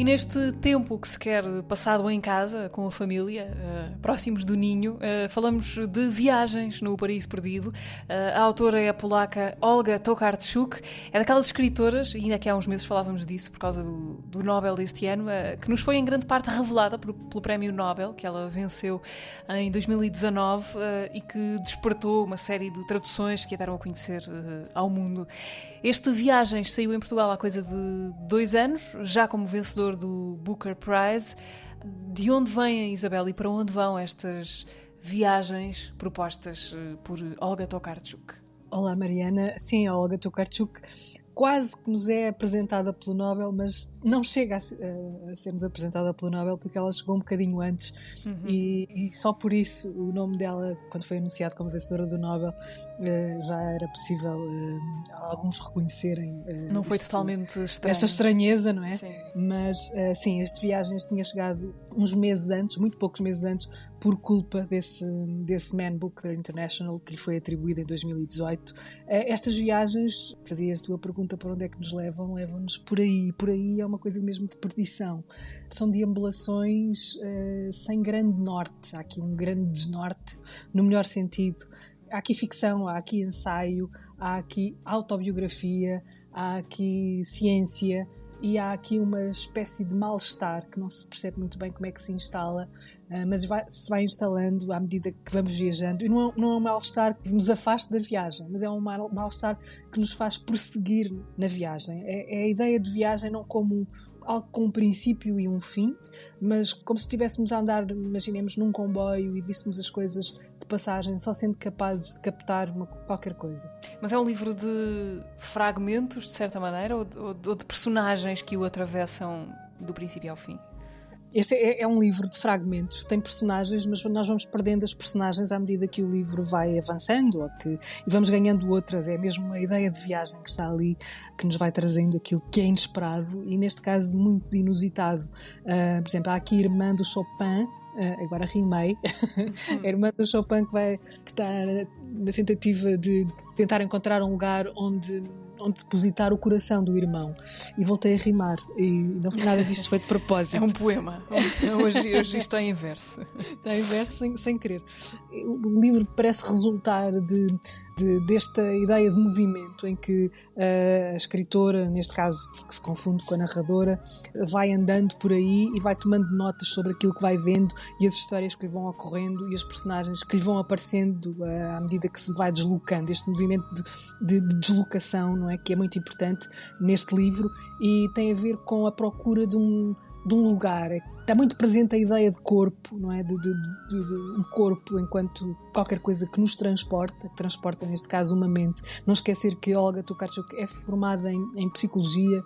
E neste tempo que se quer passado em casa, com a família, uh, próximos do ninho, uh, falamos de viagens no Paraíso Perdido. Uh, a autora é a polaca Olga Tokarczuk, é daquelas escritoras, ainda que há uns meses falávamos disso por causa do, do Nobel deste ano, que nos foi em grande parte revelada pelo Prémio Nobel, que ela venceu em 2019 e que despertou uma série de traduções que a deram a conhecer ao mundo. Este Viagens saiu em Portugal há coisa de dois anos, já como vencedor do Booker Prize. De onde vêm, Isabel, e para onde vão estas viagens propostas eh, por Olga Tokarczuk? Olá, Mariana. Sim, a Olga Tokarczuk quase que nos é apresentada pelo Nobel, mas não chega a, a, a ser-nos apresentada pelo Nobel porque ela chegou um bocadinho antes uhum. e, e, só por isso o nome dela, quando foi anunciado como vencedora do Nobel, uh, já era possível uh, alguns reconhecerem. Uh, não foi isto, totalmente estranho. Esta estranheza, não é? Sim. Mas sim, este viagens tinha chegado uns meses antes, muito poucos meses antes, por culpa desse, desse Man Booker International que lhe foi atribuído em 2018. Estas viagens, fazias tu a pergunta para onde é que nos levam, levam-nos por aí. Por aí é uma coisa mesmo de perdição. São deambulações uh, sem grande norte. Há aqui um grande desnorte, no melhor sentido. Há aqui ficção, há aqui ensaio, há aqui autobiografia, há aqui ciência e há aqui uma espécie de mal-estar que não se percebe muito bem como é que se instala, uh, mas vai, se vai instalando à medida que vamos viajando. E não é, não é um mal-estar que nos afaste da viagem, mas é um mal-estar que nos faz prosseguir na viagem. É, é a ideia de viagem não como algo com um princípio e um fim, mas como se estivéssemos a andar, imaginemos, num comboio e víssemos as coisas de passagem, só sendo capazes de captar uma, qualquer coisa. Mas é um livro de fragmentos, de certa maneira, ou de, ou de personagens que o atravessam do princípio ao fim? Este é, é, um livro de fragmentos, tem personagens, mas nós vamos perdendo as personagens à medida que o livro vai avançando ou que, e vamos ganhando outras. É mesmo a ideia de viagem que está ali que nos vai trazendo aquilo que é inesperado e, neste caso, muito inusitado. Uh, por exemplo, há aqui a irmã do Chopin, Uh, agora rimei, a irmã do Chopin que, vai, que está na tentativa de tentar encontrar um lugar onde onde depositar o coração do irmão. E voltei a rimar. E não nada disto foi de propósito. É um poema. Hoje, hoje isto é inverso. Está inverso sem, sem querer. O livro parece resultar de de, desta ideia de movimento em que a escritora, neste caso que se confunde com a narradora, vai andando por aí e vai tomando notas sobre aquilo que vai vendo e as histórias que lhe vão ocorrendo e as personagens que lhe vão aparecendo uh, à medida que se vai deslocando. Este movimento de, de, de deslocação, não é? Que é muito importante neste livro e tem a ver com a procura de um de um lugar. Está muito presente a ideia de corpo, não é? De, de, de, de, um corpo enquanto qualquer coisa que nos transporta, que transporta neste caso uma mente. Não esquecer que Olga Tokarczuk é formada em, em psicologia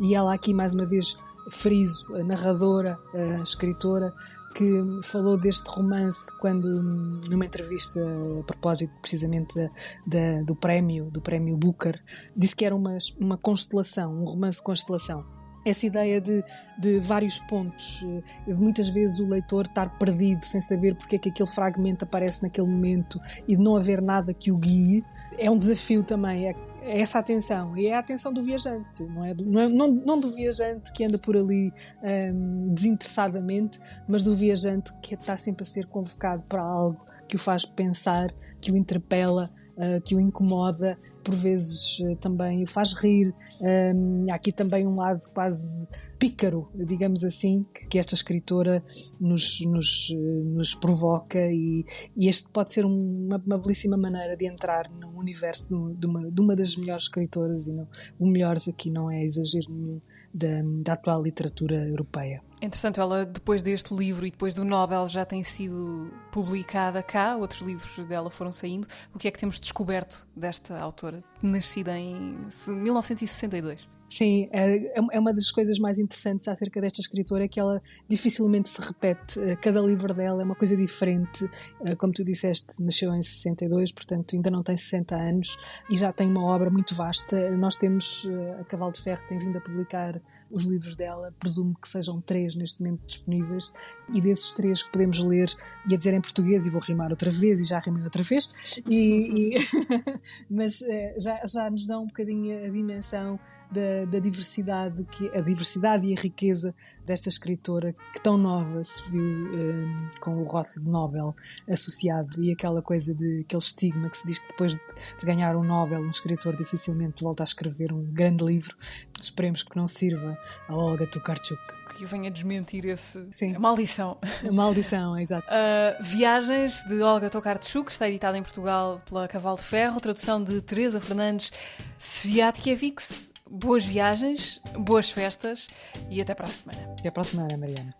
e ela aqui mais uma vez friso, a narradora, a escritora, que falou deste romance quando numa entrevista a propósito precisamente da, da, do prémio do prémio Booker disse que era uma, uma constelação um romance constelação essa ideia de, de vários pontos, eh, de muitas vezes o leitor estar perdido sem saber porque é que aquele fragmento aparece naquele momento e de não haver nada que o guie, é um desafio também. É, é essa atenção e é a atenção do viajante, não é? Do, não, é, não, não, do viajante que anda por ali um, ehm, desinteressadamente, mas do viajante que está sempre a ser convocado para algo que o faz pensar, que o interpela uh, que o incomoda, por vezes uh, também o faz rir. Um, há aqui também um lado quase pícaro, digamos assim, que, esta escritora nos, nos, nos provoca e, e, este pode ser uma, uma, belíssima maneira de entrar no universo de uma, de uma das melhores escritoras e não, o melhores aqui não é exagero nenhum da, da atual literatura europeia. Entretanto, ela, depois deste livro e depois do Nobel, já tem sido publicada cá, outros livros dela foram saindo. O que é que temos descoberto desta autora, nascida em 1962? Sim, é, é uma das coisas mais interessantes acerca desta escritora é que ela dificilmente se repete. Eh, cada livro dela é uma coisa diferente. Eh, como tu disseste, nasceu em 62, portanto ainda não tem 60 anos e já tem uma obra muito vasta. Nós temos, eh, a Cavalo de Ferro tem vindo a publicar os livros dela, presumo que sejam três neste momento disponíveis, e desses três que podemos ler, e a dizer em português, e vou rimar outra vez, e já rimei outra vez, e, e mas já, já nos dão um bocadinho a dimensão da, da, diversidade, que, a diversidade e a riqueza desta escritora que tão nova se viu um, com o rótulo Nobel associado e aquela coisa de aquele estigma que se diz que depois de, de ganhar um Nobel um escritor dificilmente volta a escrever um grande livro. Esperemos que não sirva a Olga Tokarczuk que venha desmentir esse, Sim. A maldição. A maldição, exato. Uh, Viagens de Olga Tokarczuk, está editada em Portugal pela Cavalo de Ferro, tradução de Teresa Fernandes Sviatkiewicz boas viagens, boas festas e até para a semana. Até para a semana, Mariana.